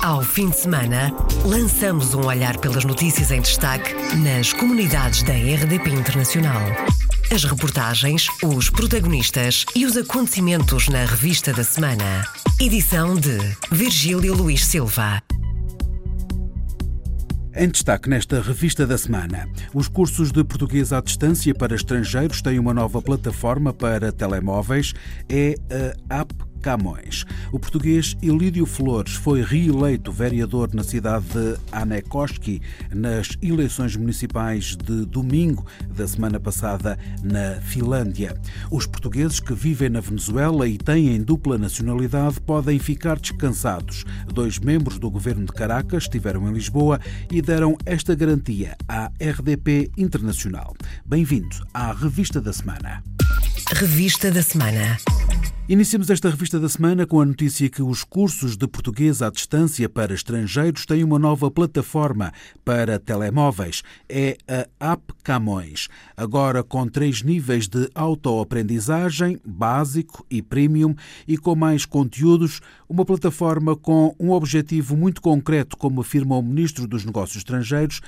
Ao fim de semana, lançamos um olhar pelas notícias em destaque nas comunidades da RDP Internacional. As reportagens, os protagonistas e os acontecimentos na revista da semana. Edição de Virgílio Luís Silva. Em destaque nesta revista da semana, os cursos de português à distância para estrangeiros têm uma nova plataforma para telemóveis, é a App Camões. O português Elídio Flores foi reeleito vereador na cidade de Anekoski nas eleições municipais de domingo da semana passada na Finlândia. Os portugueses que vivem na Venezuela e têm dupla nacionalidade podem ficar descansados. Dois membros do governo de Caracas estiveram em Lisboa e deram esta garantia à RDP Internacional. Bem-vindo à Revista da Semana. Revista da Semana. Iniciamos esta revista da semana com a notícia que os cursos de português à distância para estrangeiros têm uma nova plataforma para telemóveis. É a App Camões. Agora com três níveis de autoaprendizagem, básico e premium, e com mais conteúdos, uma plataforma com um objetivo muito concreto, como afirma o Ministro dos Negócios Estrangeiros,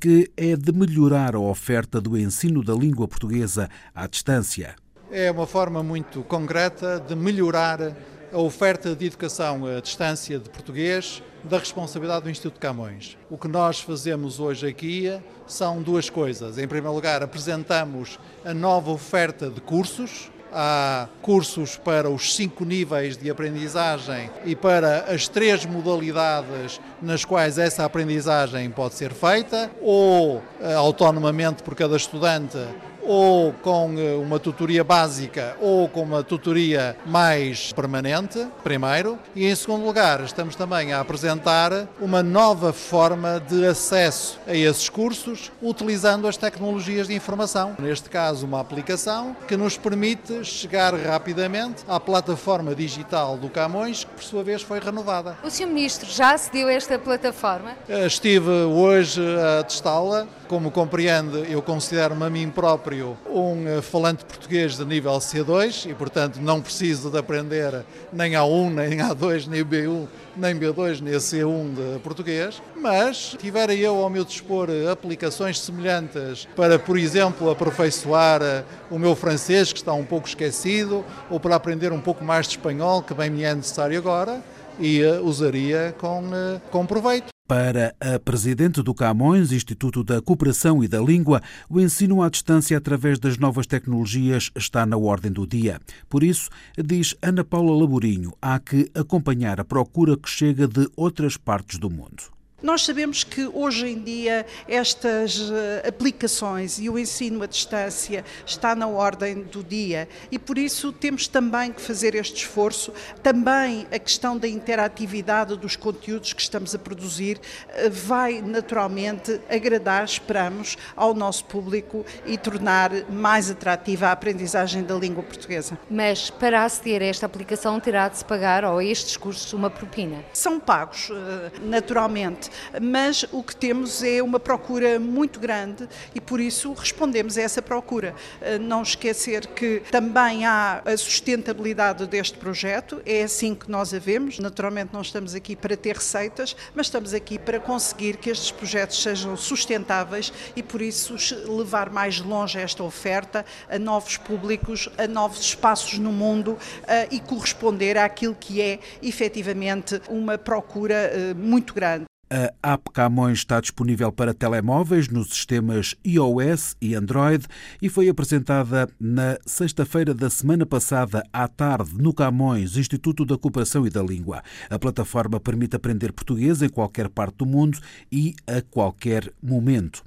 que é de melhorar a oferta do ensino da língua portuguesa à distância é uma forma muito concreta de melhorar a oferta de educação à distância de português da responsabilidade do Instituto Camões. O que nós fazemos hoje aqui são duas coisas. Em primeiro lugar, apresentamos a nova oferta de cursos. Há cursos para os cinco níveis de aprendizagem e para as três modalidades nas quais essa aprendizagem pode ser feita, ou eh, autonomamente por cada estudante, ou com eh, uma tutoria básica ou com uma tutoria mais permanente, primeiro, e em segundo lugar, estamos também a apresentar uma nova forma de acesso a esses cursos utilizando as tecnologias de informação, neste caso uma aplicação que nos permite chegar rapidamente à plataforma digital do Camões, que por sua vez foi renovada. O Sr. Ministro já acedeu a esta plataforma? Eh, estive hoje a testá-la como compreende, eu considero-me a mim próprio um eh, falante português de nível C2 e, portanto, não preciso de aprender nem A1, nem A2, nem B1, nem B2, nem C1 de português, mas tivera eu ao meu dispor aplicações semelhantes para, por exemplo, aperfeiçoar eh, o meu francês, que está um pouco esquecido, ou para aprender um pouco mais de espanhol, que bem me é necessário agora, e eh, usaria com, com proveito. Para a presidente do Camões, Instituto da Cooperação e da Língua, o ensino à distância através das novas tecnologias está na ordem do dia. Por isso, diz Ana Paula Laborinho, há que acompanhar a procura que chega de outras partes do mundo. Nós sabemos que hoje em dia estas eh, aplicações e o ensino à distância está na ordem do dia e por isso temos também que fazer este esforço. Também a questão da interatividade dos conteúdos que estamos a produzir eh, vai naturalmente agradar, esperamos, ao nosso público e tornar mais atrativa a aprendizagem da língua portuguesa. Mas para aceder a esta aplicação terá de se pagar ou a estes cursos uma propina? São pagos, eh, naturalmente mas o que temos é uma procura muito grande e por isso respondemos a essa procura. Eh, não esquecer que também há a sustentabilidade deste projeto, é assim que nós a vemos. Naturalmente, não estamos aqui para ter receitas, mas estamos aqui para conseguir que estes projetos sejam sustentáveis e por isso levar mais longe esta oferta a novos públicos, a novos espaços no mundo eh, e corresponder àquilo que é efetivamente uma procura eh, muito grande. A app Camões está disponível para telemóveis nos sistemas iOS e Android e foi apresentada na sexta-feira da semana passada à tarde no Camões, Instituto da Cooperação e da Língua. A plataforma permite aprender português em qualquer parte do mundo e a qualquer momento.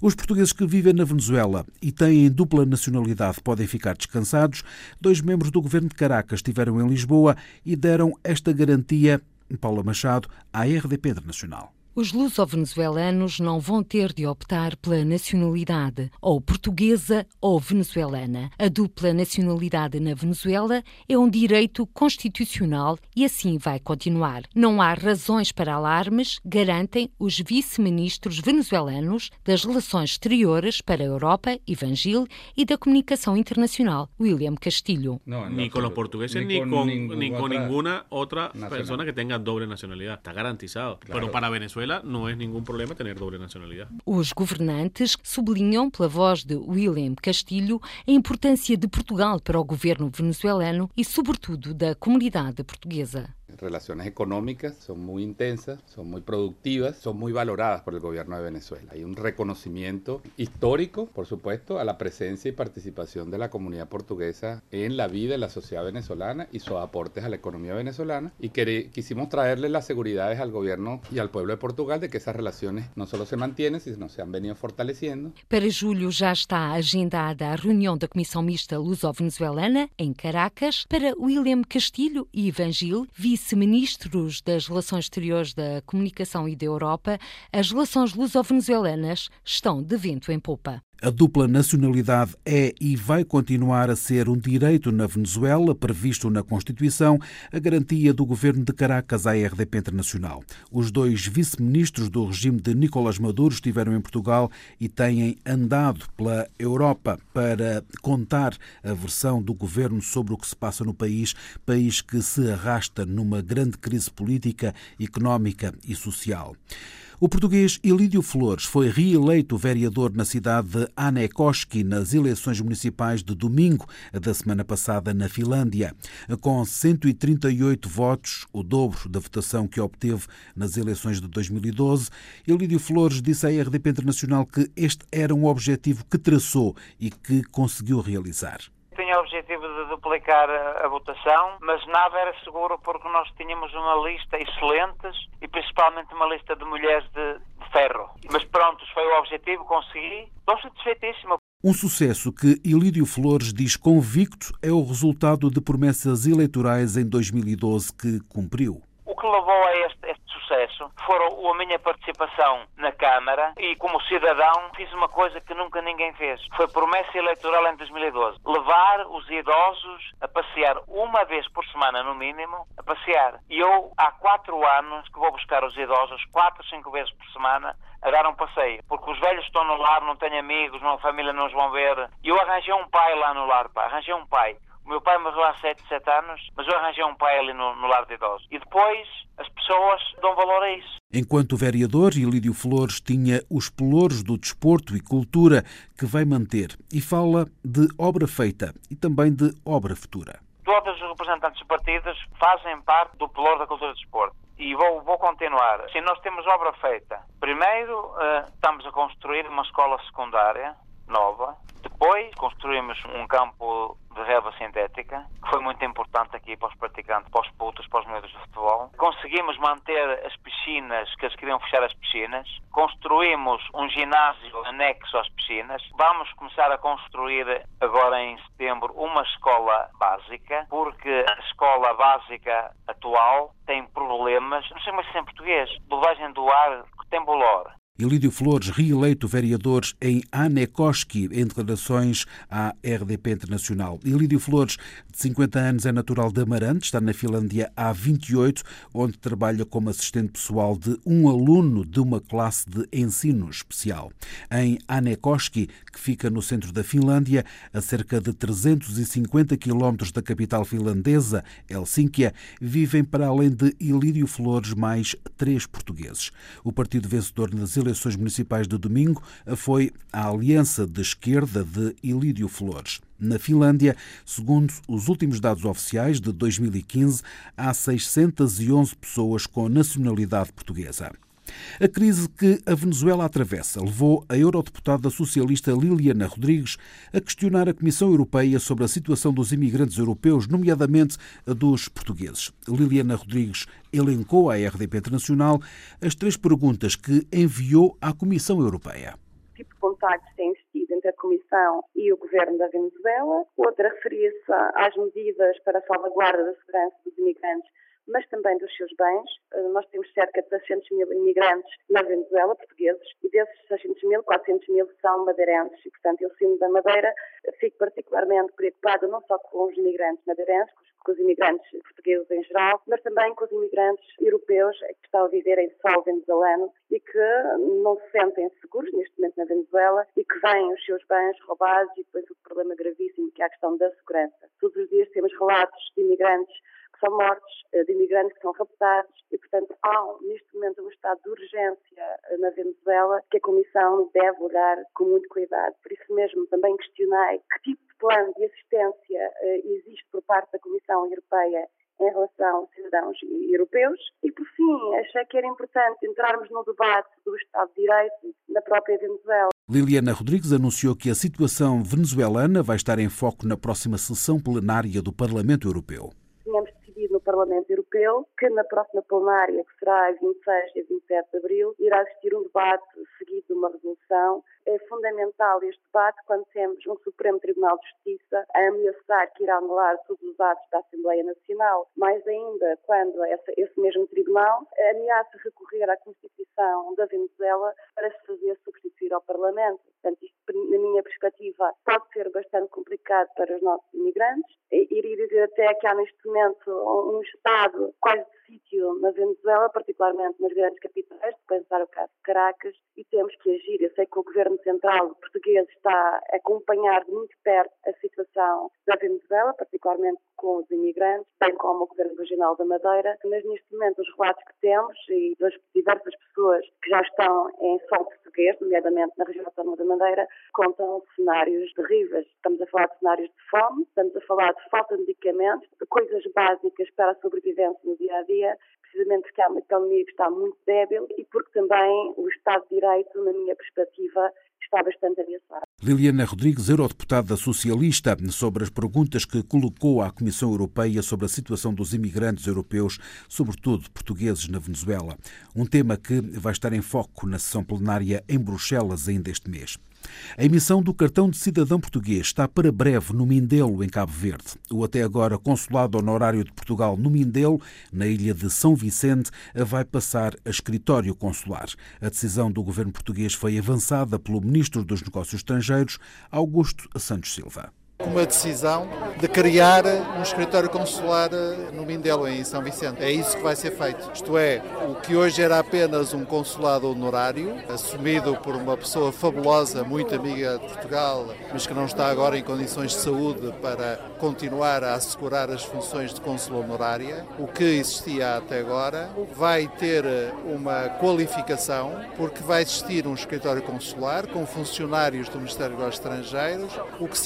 Os portugueses que vivem na Venezuela e têm dupla nacionalidade podem ficar descansados. Dois membros do governo de Caracas estiveram em Lisboa e deram esta garantia Paula Machado, à RDP Internacional. Os luso-venezuelanos não vão ter de optar pela nacionalidade, ou portuguesa ou venezuelana. A dupla nacionalidade na Venezuela é um direito constitucional e assim vai continuar. Não há razões para alarmes, garantem os vice-ministros venezuelanos das Relações Exteriores para a Europa, Evangil, e da Comunicação Internacional, William Castilho. Não, nem com os portugueses, nem com, nem com nenhuma outra pessoa que tenha doble nacionalidade. Está garantizado. Claro. para Venezuela Venezuela não é nenhum problema ter doble nacionalidade. Os governantes sublinham, pela voz de William Castilho, a importância de Portugal para o governo venezuelano e, sobretudo, da comunidade portuguesa. Relaciones económicas son muy intensas, son muy productivas, son muy valoradas por el gobierno de Venezuela. Hay un reconocimiento histórico, por supuesto, a la presencia y participación de la comunidad portuguesa en la vida de la sociedad venezolana y sus aportes a la economía venezolana. Y quisimos traerle las seguridades al gobierno y al pueblo de Portugal de que esas relaciones no solo se mantienen, sino se han venido fortaleciendo. Para julho já está agendada a reunião da Comissão Mista Luso-Venezuelana em Caracas. Para William Castilho e Ivan Gil, vice vice-ministros das Relações Exteriores da Comunicação e da Europa, as relações luso-venezuelanas estão de vento em popa. A dupla nacionalidade é e vai continuar a ser um direito na Venezuela, previsto na Constituição, a garantia do governo de Caracas à RDP Internacional. Os dois vice-ministros do regime de Nicolás Maduro estiveram em Portugal e têm andado pela Europa para contar a versão do governo sobre o que se passa no país, país que se arrasta numa grande crise política, económica e social. O português Ilídio Flores foi reeleito vereador na cidade de Anekoski nas eleições municipais de domingo da semana passada na Finlândia. Com 138 votos, o dobro da votação que obteve nas eleições de 2012, Ilídio Flores disse à RDP Internacional que este era um objetivo que traçou e que conseguiu realizar tinha o objetivo de duplicar a, votação, mas nada era seguro porque nós tínhamos uma lista excelente e principalmente uma lista de mulheres de, de ferro. Mas pronto, foi o objetivo, consegui. Estou satisfeitíssimo. Um sucesso que Ilídio Flores diz convicto é o resultado de promessas eleitorais em 2012 que cumpriu. Que levou a este, este sucesso foram a minha participação na Câmara e, como cidadão, fiz uma coisa que nunca ninguém fez. Foi promessa eleitoral em 2012. Levar os idosos a passear uma vez por semana, no mínimo, a passear. E eu, há quatro anos, que vou buscar os idosos quatro, cinco vezes por semana a dar um passeio. Porque os velhos estão no lar, não têm amigos, não, a família não os vão ver. E eu arranjei um pai lá no lar, pá. Arranjei um pai. O meu pai morreu há 7, 7 anos, mas eu arranjei um pai ali no, no lar de idosos. E depois as pessoas dão valor a isso. Enquanto vereador, Ilídio Flores tinha os pelouros do desporto e cultura que vai manter e fala de obra feita e também de obra futura. Todos os representantes dos partidos fazem parte do pelouro da cultura e desporto e vou, vou continuar. Sim, nós temos obra feita. Primeiro, uh, estamos a construir uma escola secundária nova. Depois, construímos um campo de relva sintética, que foi muito importante aqui para os praticantes, para os putos, para os miúdos de futebol. Conseguimos manter as piscinas, que eles queriam fechar as piscinas. Construímos um ginásio anexo às piscinas. Vamos começar a construir agora em setembro uma escola básica, porque a escola básica atual tem problemas, não sei mais se é em português, bobagem do ar tem bolor. Ilídio Flores, reeleito vereador em Anekoski, em declarações à RDP Internacional. Ilídio Flores, de 50 anos, é natural de Amarante, está na Finlândia há 28, onde trabalha como assistente pessoal de um aluno de uma classe de ensino especial. Em Anekoski, que fica no centro da Finlândia, a cerca de 350 quilómetros da capital finlandesa, Helsínquia, vivem para além de Ilídio Flores mais três portugueses. O partido vencedor nas eleições municipais de domingo foi a Aliança de Esquerda de Ilídio Flores. Na Finlândia, segundo os últimos dados oficiais de 2015, há 611 pessoas com nacionalidade portuguesa. A crise que a Venezuela atravessa levou a eurodeputada socialista Liliana Rodrigues a questionar a Comissão Europeia sobre a situação dos imigrantes europeus, nomeadamente a dos portugueses. Liliana Rodrigues elencou à RDP Internacional as três perguntas que enviou à Comissão Europeia. Que tipo de contactos tem existido entre a Comissão e o Governo da Venezuela? Outra referia-se às medidas para a salvaguarda da segurança dos imigrantes mas também dos seus bens. Eh, nós temos cerca de 600 mil imigrantes na Venezuela, portugueses, e desses 600 mil, 400 mil são madeirenses. E, portanto, eu, sendo da Madeira, fico particularmente preocupada não só com os imigrantes madeirenses, com os imigrantes portugueses em geral, mas também com os imigrantes europeus que estão a viver em solo venezuelano e que não se sentem seguros neste momento na Venezuela e que vêm os seus bens roubados e depois o problema gravíssimo que é a questão da segurança. Todos os dias temos relatos de imigrantes que são mortos, eh, de imigrantes que são raptados e, portanto, há neste momento um estado de urgência eh, na Venezuela que a Comissão deve olhar com muito cuidado. Por isso mesmo também questionei que tipo de plano de assistência eh, existe por parte da Comissão Europeia em relação aos cidadãos europeus. E, por fim, achei que era importante entrarmos no debate do Estado de Direito na própria Venezuela. Liliana Rodrigues anunciou que a situação venezuelana vai estar em foco na próxima sessão plenária do Parlamento Europeu. Parlamento Europeu que na próxima plenária, que será a 26 e 27 de abril, irá existir um debate seguido de uma resolução é fundamental este debate quando temos um Supremo Tribunal de Justiça a ameaçar que irá anular todos os atos da Assembleia Nacional, mais ainda quando essa, esse mesmo Tribunal ameaça recorrer à Constituição da Venezuela para se fazer substituir ao Parlamento. Portanto, isto, na minha perspectiva, pode ser bastante complicado para os nossos imigrantes. Iria dizer até que há neste momento um Estado quase sítio na Venezuela, particularmente nas grandes capitais, de pensar o caso de Caracas, e temos que agir. Eu sei que o Governo Central português está a acompanhar de muito perto a situação da Venezuela, particularmente com os imigrantes, bem como o Governo Regional da Madeira, mas neste momento os relatos que temos e das diversas pessoas que já estão em solo português, nomeadamente na região autónoma da Madeira, contam cenários terríveis. Estamos a falar de cenários de fome, estamos a falar de falta de medicamentos, de coisas básicas para a sobrevivência no dia a dia, precisamente porque há uma economia está muito débil e porque também o Estado de Direito, na minha perspectiva, está bastante ameaçado. Liliana Rodrigues, eurodeputada socialista, sobre as perguntas que colocou à Comissão Europeia sobre a situação dos imigrantes europeus, sobretudo portugueses na Venezuela. Um tema que vai estar em foco na sessão plenária em Bruxelas ainda este mês. A emissão do cartão de cidadão português está para breve no Mindelo, em Cabo Verde. O até agora Consulado Honorário de Portugal no Mindelo, na ilha de São Vicente, vai passar a escritório consular. A decisão do governo português foi avançada pelo Ministro dos Negócios Estrangeiros, Augusto Santos Silva uma decisão de criar um escritório consular eh, no Mindelo, em São Vicente. É isso que vai ser feito. Isto é, o que hoje era apenas um consulado honorário, assumido por uma pessoa fabulosa, muito amiga de Portugal, mas que não está agora em condições de saúde para continuar a assegurar as funções de consul honorária, o que existia até agora, vai ter eh, uma qualificação, porque vai existir um escritório consular com funcionários do Ministério dos Estrangeiros, o que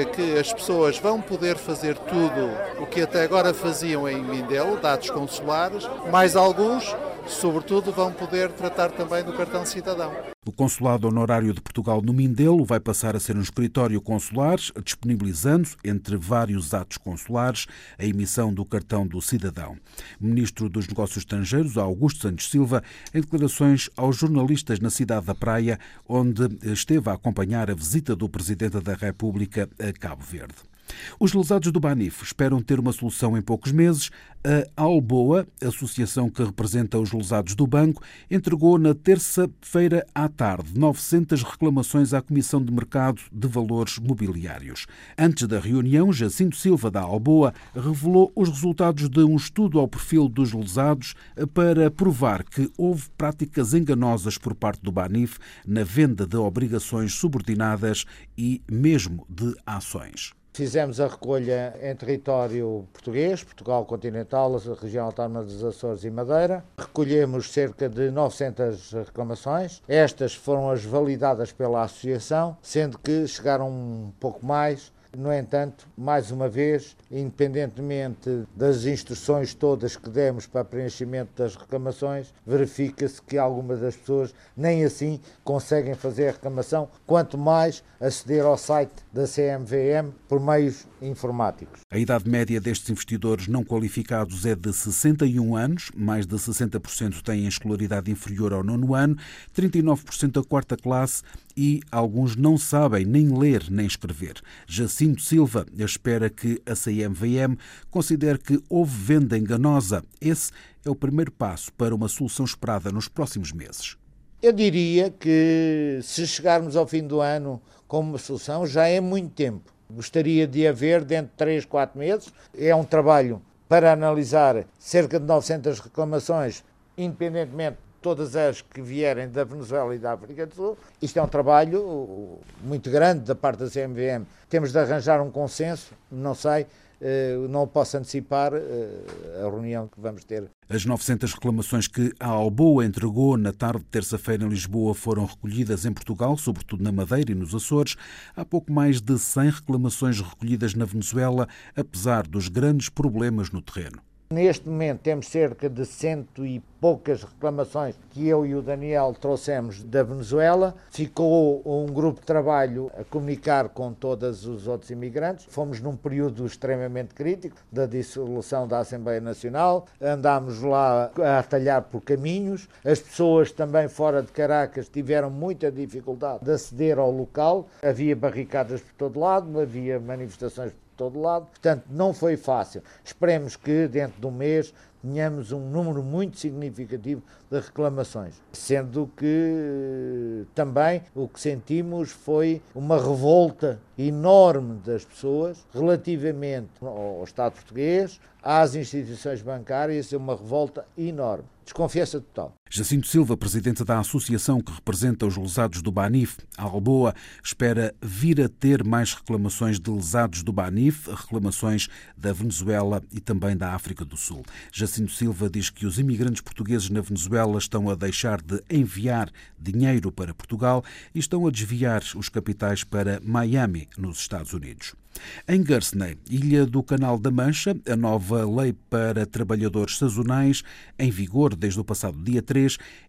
significa que as pessoas vão poder fazer tudo o que até agora faziam em Mindelo, dados consulares, mais alguns, sobretudo, vão poder tratar também do cartão cidadão. O Consulado Honorário de Portugal no Mindelo vai passar a ser um escritório consular, disponibilizando, entre vários atos consulares, a emissão do cartão do cidadão. Ministro dos Negócios Estrangeiros, Augusto Santos Silva, em declarações aos jornalistas na cidade da Praia, onde esteve a acompanhar a visita do Presidente da República a Cabo Verde. Os lesados do Banif esperam ter uma solução em poucos meses. A Alboa, associação que representa os lesados do banco, entregou na terça-feira à tarde 900 reclamações à Comissão de Mercado de Valores Mobiliários. Antes da reunião, Jacinto Silva da Alboa revelou os resultados de um estudo ao perfil dos lesados para provar que houve práticas enganosas por parte do Banif na venda de obrigações subordinadas e mesmo de ações. Fizemos a recolha em território português, Portugal continental, a região autónoma dos Açores e Madeira. Recolhemos cerca de 900 reclamações. Estas foram as validadas pela associação, sendo que chegaram um pouco mais no entanto, mais uma vez, independentemente das instruções todas que demos para preenchimento das reclamações, verifica-se que algumas das pessoas nem assim conseguem fazer a reclamação, quanto mais aceder ao site da CMVM por meios informáticos. A idade média destes investidores não qualificados é de 61 anos, mais de 60% têm escolaridade inferior ao nono ano, 39% a quarta classe e alguns não sabem nem ler nem escrever. Jacinto Silva espera que a CMVM considere que houve venda enganosa. Esse é o primeiro passo para uma solução esperada nos próximos meses. Eu diria que se chegarmos ao fim do ano com uma solução, já é muito tempo. Gostaria de haver dentro de 3, 4 meses. É um trabalho para analisar cerca de 900 reclamações, independentemente todas as que vierem da Venezuela e da África do Sul. Isto é um trabalho muito grande da parte da CMVM. Temos de arranjar um consenso, não sei, não posso antecipar eh, a reunião que vamos ter. As 900 reclamações que a Alboa entregou na tarde de terça-feira em Lisboa foram recolhidas em Portugal, sobretudo na Madeira e nos Açores. Há pouco mais de 100 reclamações recolhidas na Venezuela, apesar dos grandes problemas no terreno. Neste momento temos cerca de cento e poucas reclamações que eu e o Daniel trouxemos da Venezuela. Ficou um grupo de trabalho a comunicar com todos os outros imigrantes. Fomos num período extremamente crítico da dissolução da Assembleia Nacional. Andámos lá a atalhar por caminhos. As pessoas também fora de Caracas tiveram muita dificuldade de aceder ao local. Havia barricadas por todo lado, havia manifestações por todo lado. Portanto, não foi fácil. Esperemos que dentro de um mês tenhamos um número muito significativo de reclamações, sendo que também o que sentimos foi uma revolta enorme das pessoas relativamente ao Estado português, às instituições bancárias, é uma revolta enorme. Desconfiança total. Jacinto Silva, presidente da associação que representa os lesados do Banif, Alboa, espera vir a ter mais reclamações de lesados do Banif, reclamações da Venezuela e também da África do Sul. Jacinto Silva diz que os imigrantes portugueses na Venezuela estão a deixar de enviar dinheiro para Portugal e estão a desviar os capitais para Miami, nos Estados Unidos. Em Guernsey, ilha do Canal da Mancha, a nova lei para trabalhadores sazonais, em vigor desde o passado dia 3,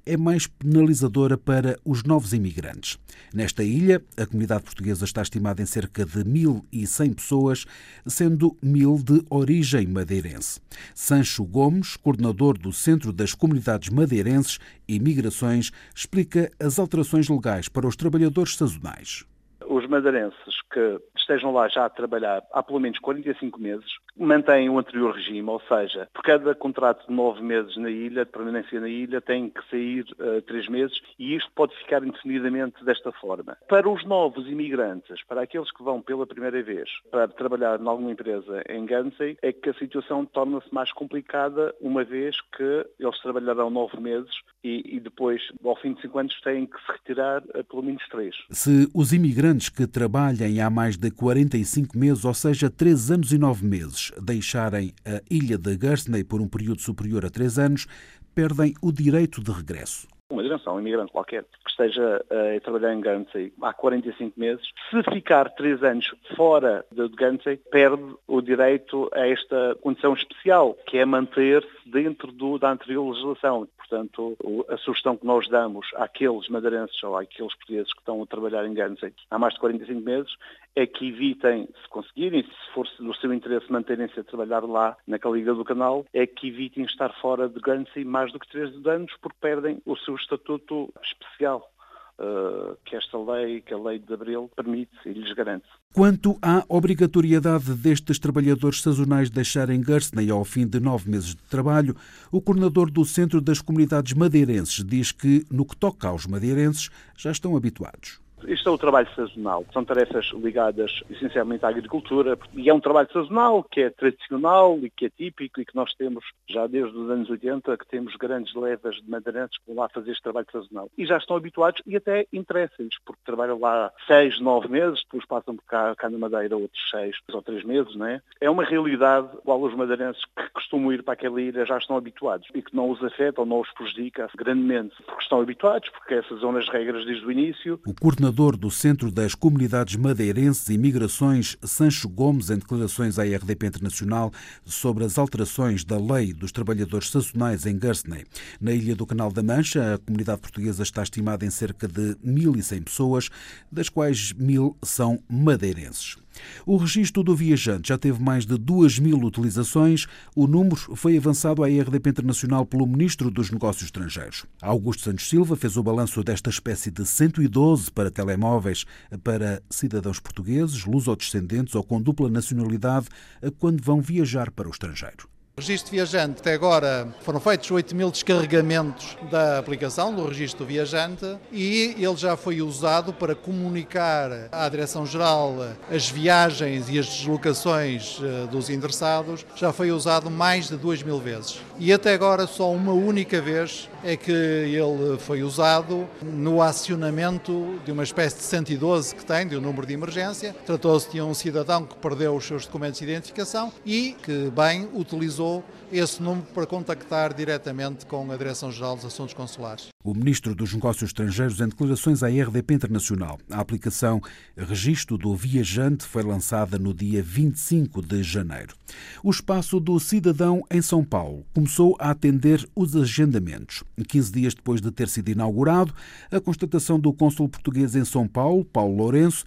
é mais penalizadora para os novos imigrantes. Nesta ilha, a comunidade portuguesa está estimada em cerca de 1.100 pessoas, sendo 1.000 de origem madeirense. Sancho Gomes, coordenador do Centro das Comunidades Madeirenses e Migrações, explica as alterações legais para os trabalhadores sazonais os madeirenses que estejam lá já a trabalhar há pelo menos 45 meses mantêm o anterior regime, ou seja, por cada contrato de nove meses na ilha, de permanência na ilha, tem que sair uh, três meses e isto pode ficar indefinidamente desta forma. Para os novos imigrantes, para aqueles que vão pela primeira vez para trabalhar em alguma empresa em Guernsey, é que a situação torna-se mais complicada, uma vez que eles trabalharão nove meses e, e depois, ao fim de cinco anos, têm que se retirar uh, pelo menos três. Se os imigrantes que trabalhem há mais de 45 meses, ou seja, 3 anos e 9 meses, deixarem a ilha de Guernsey por um período superior a 3 anos, perdem o direito de regresso. Uma direção, um imigrante qualquer, que esteja uh, a trabalhar em Guernsey há 45 meses, se ficar 3 anos fora de Guernsey, perde o direito a esta condição especial, que é manter-se dentro do, da anterior legislação. Portanto, a sugestão que nós damos àqueles madeirenses ou àqueles portugueses que estão a trabalhar em Guernsey há mais de 45 meses é que evitem, se conseguirem, se for do seu interesse manterem-se a trabalhar lá naquela liga do canal, é que evitem estar fora de Guernsey mais do que 3 anos porque perdem o seu estatuto especial. Uh, que esta lei, que a lei de Abril permite e lhes garante. Quanto à obrigatoriedade destes trabalhadores sazonais deixarem Guernsey ao fim de nove meses de trabalho, o coordenador do Centro das Comunidades Madeirenses diz que, no que toca aos madeirenses, já estão habituados. Isto é o trabalho sazonal. São tarefas ligadas essencialmente à agricultura e é um trabalho sazonal que é tradicional e que é típico e que nós temos já desde os anos 80 que temos grandes levas de madeirenses que vão lá fazer este trabalho sazonal. E já estão habituados e até interessa-lhes porque trabalham lá seis, nove meses, depois passam por cá, cá na Madeira outros seis ou três meses, não é? É uma realidade qual os madeirenses que costumam ir para aquela ilha já estão habituados e que não os afeta ou não os prejudica grandemente porque estão habituados, porque essas são as regras desde o início. O coordenador do Centro das Comunidades Madeirenses e Migrações, Sancho Gomes, em declarações à RDP Internacional sobre as alterações da Lei dos Trabalhadores Sazonais em Guernsey. Na Ilha do Canal da Mancha, a comunidade portuguesa está estimada em cerca de 1.100 pessoas, das quais mil são madeirenses. O registro do viajante já teve mais de 2 mil utilizações. O número foi avançado à RDP Internacional pelo Ministro dos Negócios Estrangeiros. Augusto Santos Silva fez o balanço desta espécie de 112 para telemóveis para cidadãos portugueses, lusodescendentes ou com dupla nacionalidade quando vão viajar para o estrangeiro. Registro Viajante, até agora foram feitos 8 mil descarregamentos da aplicação, do Registro Viajante, e ele já foi usado para comunicar à Direção-Geral as viagens e as deslocações eh, dos interessados. Já foi usado mais de 2 mil vezes. E até agora só uma única vez é que ele foi usado no acionamento de uma espécie de 112 que tem, de um número de emergência. Tratou-se de um cidadão que perdeu os seus documentos de identificação e que, bem, utilizou esse número para contactar diretamente com a Direção-Geral dos Assuntos Consulares. O Ministro dos Negócios Estrangeiros em declarações à RDP Internacional. A aplicação Registro do Viajante foi lançada no dia 25 de janeiro. O espaço do cidadão em São Paulo começou a atender os agendamentos. 15 dias depois de ter sido inaugurado, a constatação do cônsul português em São Paulo, Paulo Lourenço,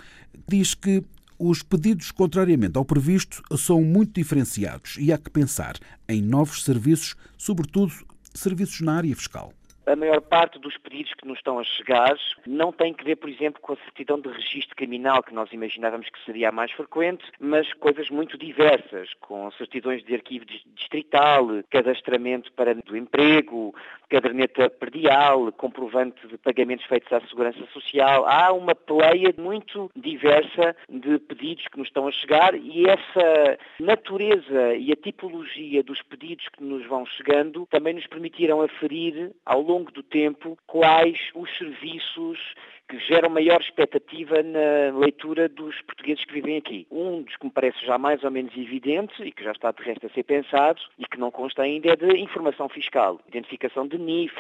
diz que os pedidos, contrariamente ao previsto, são muito diferenciados e há que pensar em novos serviços, sobretudo serviços na área fiscal. A maior parte dos pedidos que nos estão a chegar não tem que ver, por exemplo, com a certidão de registro criminal, que nós imaginávamos que seria a mais frequente, mas coisas muito diversas, com certidões de arquivo distrital, cadastramento para do emprego, caderneta perdial, comprovante de pagamentos feitos à Segurança Social. Há uma pleia muito diversa de pedidos que nos estão a chegar e essa natureza e a tipologia dos pedidos que nos vão chegando também nos permitiram aferir ao longo longo do tempo quais os serviços que geram maior expectativa na leitura dos portugueses que vivem aqui. Um dos que me parece já mais ou menos evidente e que já está de resto a ser pensado e que não consta ainda é de informação fiscal. Identificação de NIF,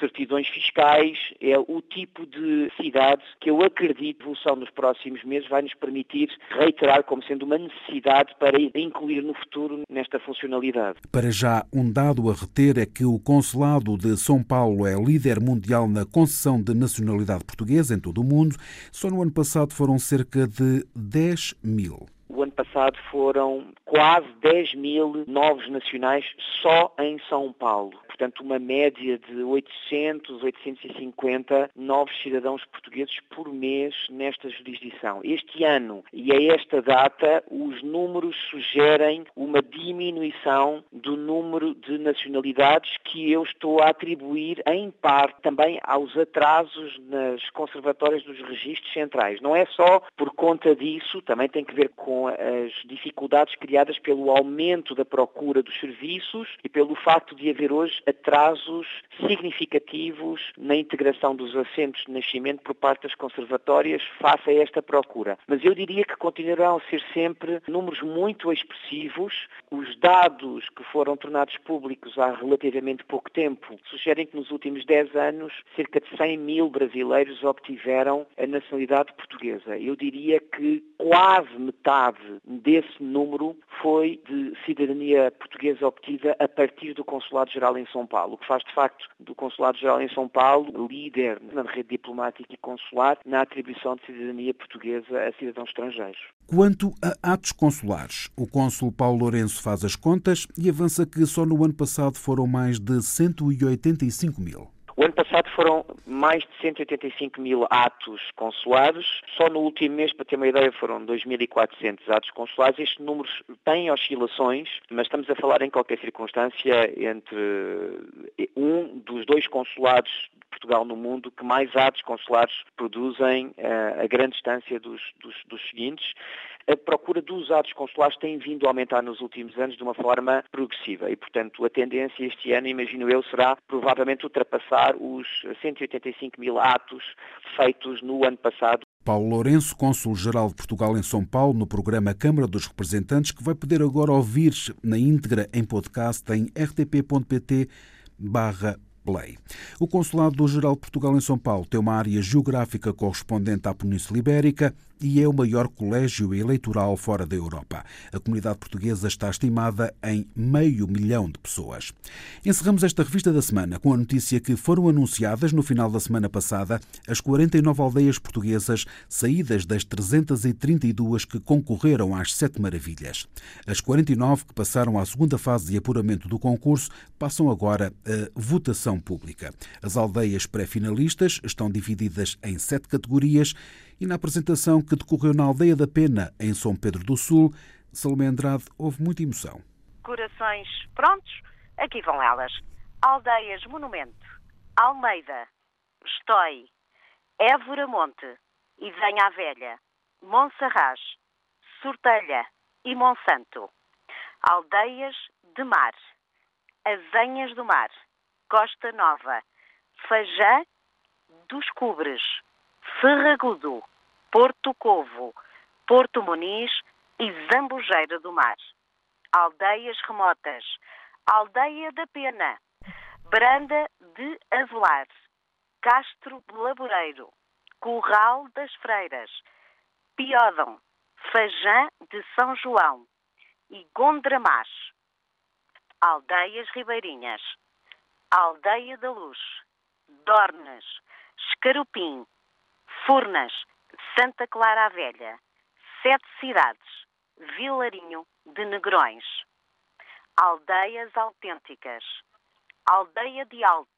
certidões fiscais, é o tipo de cidade que eu acredito a evolução nos próximos meses vai nos permitir reiterar como sendo uma necessidade para incluir no futuro nesta funcionalidade. Para já, um dado a reter é que o Consulado de São Paulo é líder mundial na concessão de nacionalidade portuguesa em todo o mundo. Só no ano passado foram cerca de 10 mil. Ano passado foram quase 10 mil novos nacionais só em São Paulo portanto, uma média de 800, 850 novos cidadãos portugueses por mês nesta jurisdição. Este ano e a esta data, os números sugerem uma diminuição do número de nacionalidades que eu estou a atribuir, em parte, também aos atrasos nas conservatórias dos registros centrais. Não é só por conta disso, também tem que ver com as dificuldades criadas pelo aumento da procura dos serviços e pelo facto de haver hoje atrasos significativos na integração dos assentos de nascimento por parte das conservatórias face a esta procura. Mas eu diria que continuarão a ser sempre números muito expressivos. Os dados que foram tornados públicos há relativamente pouco tempo sugerem que nos últimos 10 anos cerca de 100 mil brasileiros obtiveram a nacionalidade portuguesa. Eu diria que quase metade desse número foi de cidadania portuguesa obtida a partir do Consulado-Geral em São Paulo, o que faz de facto do Consulado-Geral em São Paulo líder na rede diplomática e consular na atribuição de cidadania portuguesa a cidadãos estrangeiros. Quanto a atos consulares, o cônsul Paulo Lourenço faz as contas e avança que só no ano passado foram mais de 185 mil. O ano passado foram mais de 185 mil atos consulares. Só no último mês, para ter uma ideia, foram 2.400 atos consulares. Estes números têm oscilações, mas estamos a falar em qualquer circunstância entre um dos dois consulados de Portugal no mundo que mais atos consulares produzem uh, a grande distância dos, dos, dos seguintes a procura dos atos consulares tem vindo a aumentar nos últimos anos de uma forma progressiva e, portanto, a tendência este ano, imagino eu, será provavelmente ultrapassar os 185 mil atos feitos no ano passado. Paulo Lourenço, Cônsul-Geral de Portugal em São Paulo, no programa Câmara dos Representantes, que vai poder agora ouvir na íntegra em podcast em rtp.pt barra Play. O Consulado-Geral de Portugal em São Paulo tem uma área geográfica correspondente à Península Ibérica e é o maior colégio eleitoral fora da Europa. A comunidade portuguesa está estimada em meio milhão de pessoas. Encerramos esta revista da semana com a notícia que foram anunciadas no final da semana passada as 49 aldeias portuguesas saídas das 332 que concorreram às Sete Maravilhas. As 49 que passaram à segunda fase de apuramento do concurso passam agora a votação pública. As aldeias pré-finalistas estão divididas em sete categorias e na apresentação que decorreu na Aldeia da Pena, em São Pedro do Sul, Salomé Andrade houve muita emoção. Corações prontos? Aqui vão elas. Aldeias Monumento, Almeida, Estói, Évora Monte, Isenha Velha, Monsarraz, Sortelha e Monsanto. Aldeias de Mar, Azenhas do Mar, Costa Nova, Fajã dos Cubres, Ferragudo, Porto Covo, Porto Muniz e Zambujeira do Mar. Aldeias remotas, Aldeia da Pena, Branda de Avelar, Castro Laboreiro, Curral das Freiras, Piódão, Fajã de São João. E Gondramás. Aldeias Ribeirinhas, Aldeia da Luz, Dornas, Escarupim, Furnas, Santa Clara a Velha, Sete Cidades, Vilarinho de Negrões. Aldeias autênticas, Aldeia de Alte,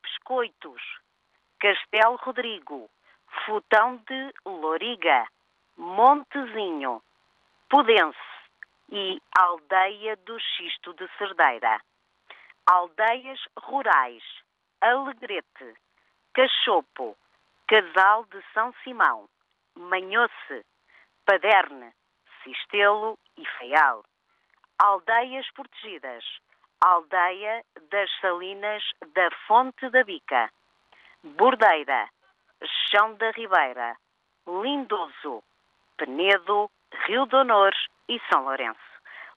Pescoitos, Castelo Rodrigo, Futão de Loriga, Montezinho, Pudense e Aldeia do Xisto de Cerdeira. Aldeias rurais, Alegrete, Cachopo, Casal de São Simão, Manhoce, Paderne, Sistelo e Feial. Aldeias protegidas, Aldeia das Salinas da Fonte da Bica, Bordeira, Chão da Ribeira, Lindoso, Penedo, Rio de Honor e São Lourenço.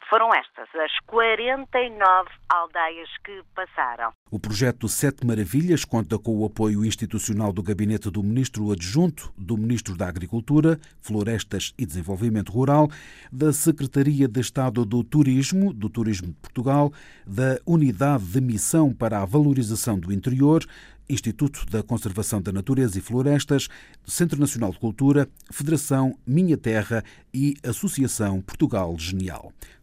Foram estas as 49 aldeias que passaram. O projeto Sete Maravilhas conta com o apoio institucional do Gabinete do Ministro Adjunto, do Ministro da Agricultura, Florestas e Desenvolvimento Rural, da Secretaria de Estado do Turismo, do Turismo de Portugal, da Unidade de Missão para a Valorização do Interior, Instituto da Conservação da Natureza e Florestas, Centro Nacional de Cultura, Federação Minha Terra e Associação Portugal Genial.